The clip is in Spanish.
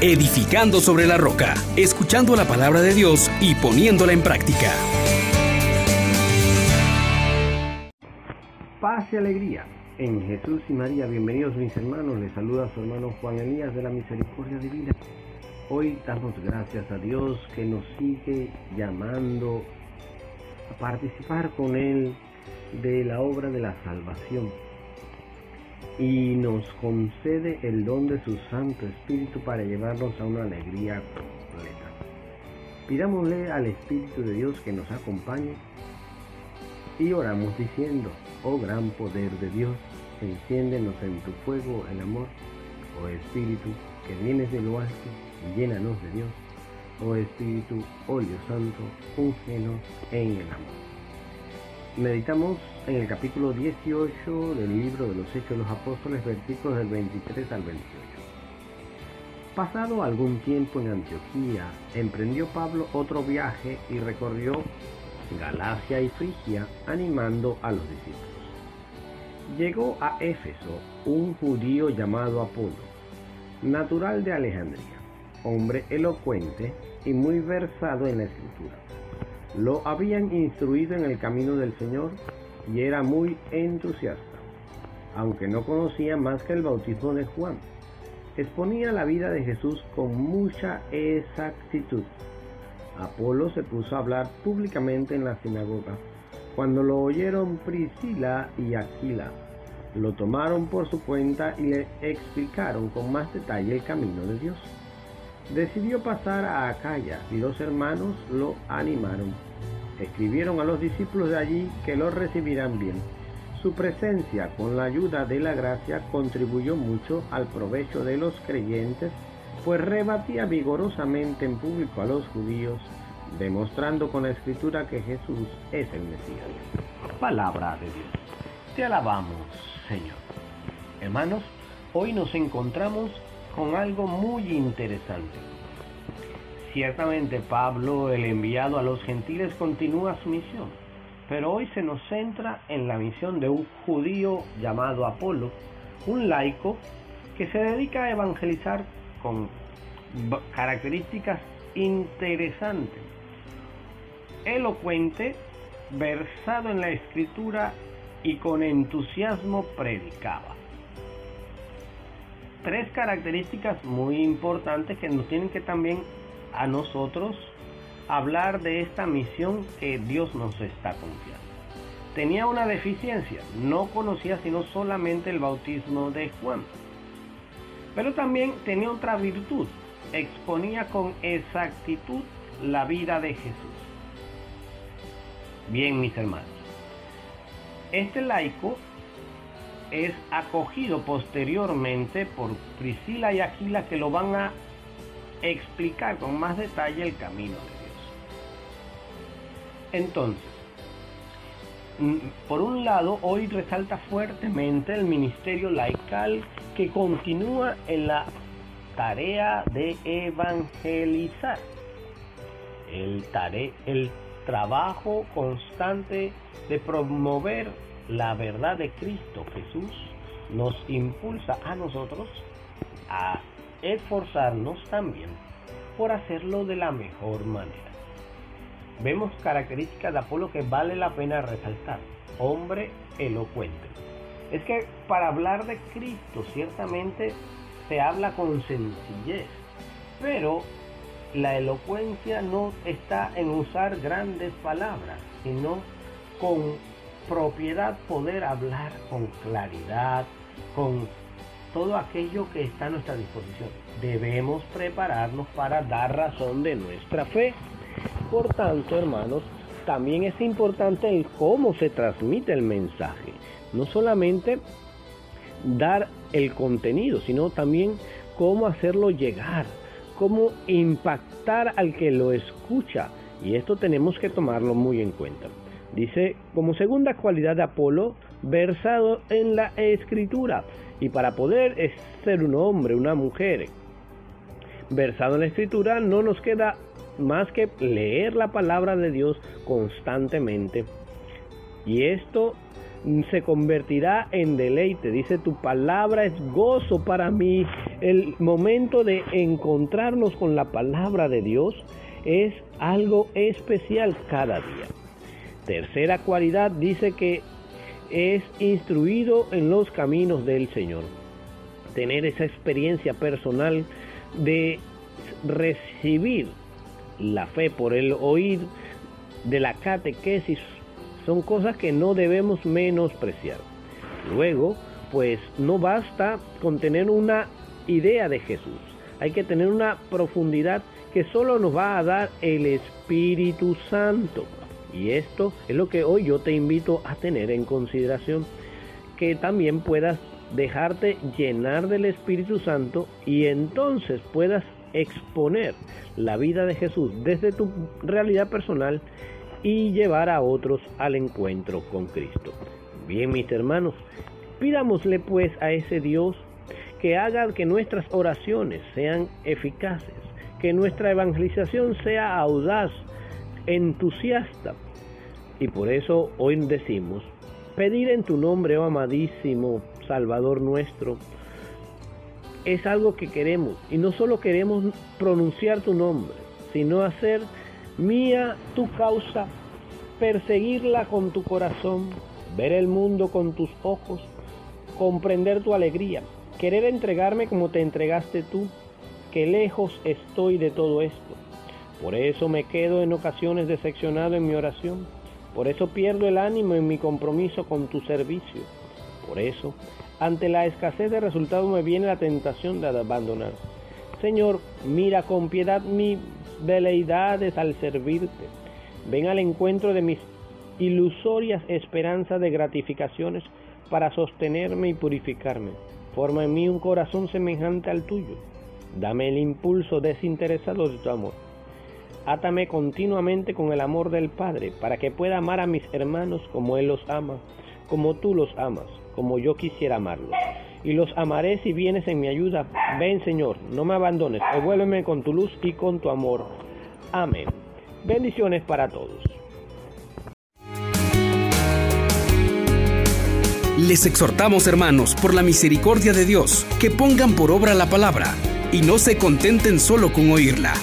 edificando sobre la roca, escuchando la palabra de Dios y poniéndola en práctica. Paz y alegría en Jesús y María. Bienvenidos mis hermanos. Les saluda su hermano Juan Elías de la Misericordia Divina. Hoy damos gracias a Dios que nos sigue llamando a participar con Él de la obra de la salvación y nos concede el don de su Santo Espíritu para llevarnos a una alegría completa. Pidámosle al Espíritu de Dios que nos acompañe y oramos diciendo, oh gran poder de Dios, enciéndenos en tu fuego el amor, oh Espíritu que vienes de lo alto, llénanos de Dios, oh Espíritu, óleo santo, úngenos en el amor. Meditamos en el capítulo 18 del libro de los Hechos de los Apóstoles, versículos del 23 al 28. Pasado algún tiempo en Antioquía, emprendió Pablo otro viaje y recorrió Galacia y Frigia animando a los discípulos. Llegó a Éfeso un judío llamado Apolo, natural de Alejandría, hombre elocuente y muy versado en la escritura lo habían instruido en el camino del Señor y era muy entusiasta, aunque no conocía más que el bautismo de Juan. Exponía la vida de Jesús con mucha exactitud. Apolo se puso a hablar públicamente en la sinagoga. Cuando lo oyeron Priscila y Aquila, lo tomaron por su cuenta y le explicaron con más detalle el camino de Dios. Decidió pasar a Acaya y dos hermanos lo animaron escribieron a los discípulos de allí que lo recibirán bien. Su presencia con la ayuda de la gracia contribuyó mucho al provecho de los creyentes, pues rebatía vigorosamente en público a los judíos, demostrando con la escritura que Jesús es el Mesías. Palabra de Dios. Te alabamos, Señor. Hermanos, hoy nos encontramos con algo muy interesante Ciertamente Pablo, el enviado a los gentiles, continúa su misión, pero hoy se nos centra en la misión de un judío llamado Apolo, un laico que se dedica a evangelizar con características interesantes, elocuente, versado en la escritura y con entusiasmo predicaba. Tres características muy importantes que nos tienen que también a nosotros hablar de esta misión que Dios nos está confiando. Tenía una deficiencia, no conocía sino solamente el bautismo de Juan. Pero también tenía otra virtud, exponía con exactitud la vida de Jesús. Bien, mis hermanos, este laico es acogido posteriormente por Priscila y Aquila que lo van a explicar con más detalle el camino de Dios. Entonces, por un lado, hoy resalta fuertemente el ministerio laical que continúa en la tarea de evangelizar. El, el trabajo constante de promover la verdad de Cristo Jesús nos impulsa a nosotros a esforzarnos también por hacerlo de la mejor manera. Vemos características de Apolo que vale la pena resaltar. Hombre elocuente. Es que para hablar de Cristo ciertamente se habla con sencillez, pero la elocuencia no está en usar grandes palabras, sino con propiedad poder hablar con claridad, con todo aquello que está a nuestra disposición. Debemos prepararnos para dar razón de nuestra fe. Por tanto, hermanos, también es importante el cómo se transmite el mensaje. No solamente dar el contenido, sino también cómo hacerlo llegar, cómo impactar al que lo escucha. Y esto tenemos que tomarlo muy en cuenta. Dice, como segunda cualidad de Apolo, versado en la escritura. Y para poder ser un hombre, una mujer versado en la escritura, no nos queda más que leer la palabra de Dios constantemente. Y esto se convertirá en deleite. Dice, tu palabra es gozo para mí, El momento de encontrarnos con la palabra de Dios es algo especial cada día. Tercera cualidad dice que es instruido en los caminos del Señor. Tener esa experiencia personal de recibir la fe por el oír de la catequesis son cosas que no debemos menospreciar. Luego, pues no basta con tener una idea de Jesús. Hay que tener una profundidad que solo nos va a dar el Espíritu Santo. Y esto es lo que hoy yo te invito a tener en consideración. Que también puedas dejarte llenar del Espíritu Santo y entonces puedas exponer la vida de Jesús desde tu realidad personal y llevar a otros al encuentro con Cristo. Bien, mis hermanos, pidámosle pues a ese Dios que haga que nuestras oraciones sean eficaces, que nuestra evangelización sea audaz, entusiasta. Y por eso hoy decimos, pedir en tu nombre, oh amadísimo Salvador nuestro, es algo que queremos. Y no solo queremos pronunciar tu nombre, sino hacer mía tu causa, perseguirla con tu corazón, ver el mundo con tus ojos, comprender tu alegría, querer entregarme como te entregaste tú, que lejos estoy de todo esto. Por eso me quedo en ocasiones decepcionado en mi oración, por eso pierdo el ánimo en mi compromiso con tu servicio, por eso ante la escasez de resultados me viene la tentación de abandonar. Señor, mira con piedad mis veleidades al servirte. Ven al encuentro de mis ilusorias esperanzas de gratificaciones para sostenerme y purificarme. Forma en mí un corazón semejante al tuyo. Dame el impulso desinteresado de tu amor. Átame continuamente con el amor del Padre, para que pueda amar a mis hermanos como Él los ama, como tú los amas como yo quisiera amarlos. Y los amaré si vienes en mi ayuda. Ven Señor, no me abandones, devuélveme con tu luz y con tu amor. Amén. Bendiciones para todos. Les exhortamos, hermanos, por la misericordia de Dios, que pongan por obra la palabra y no se contenten solo con oírla.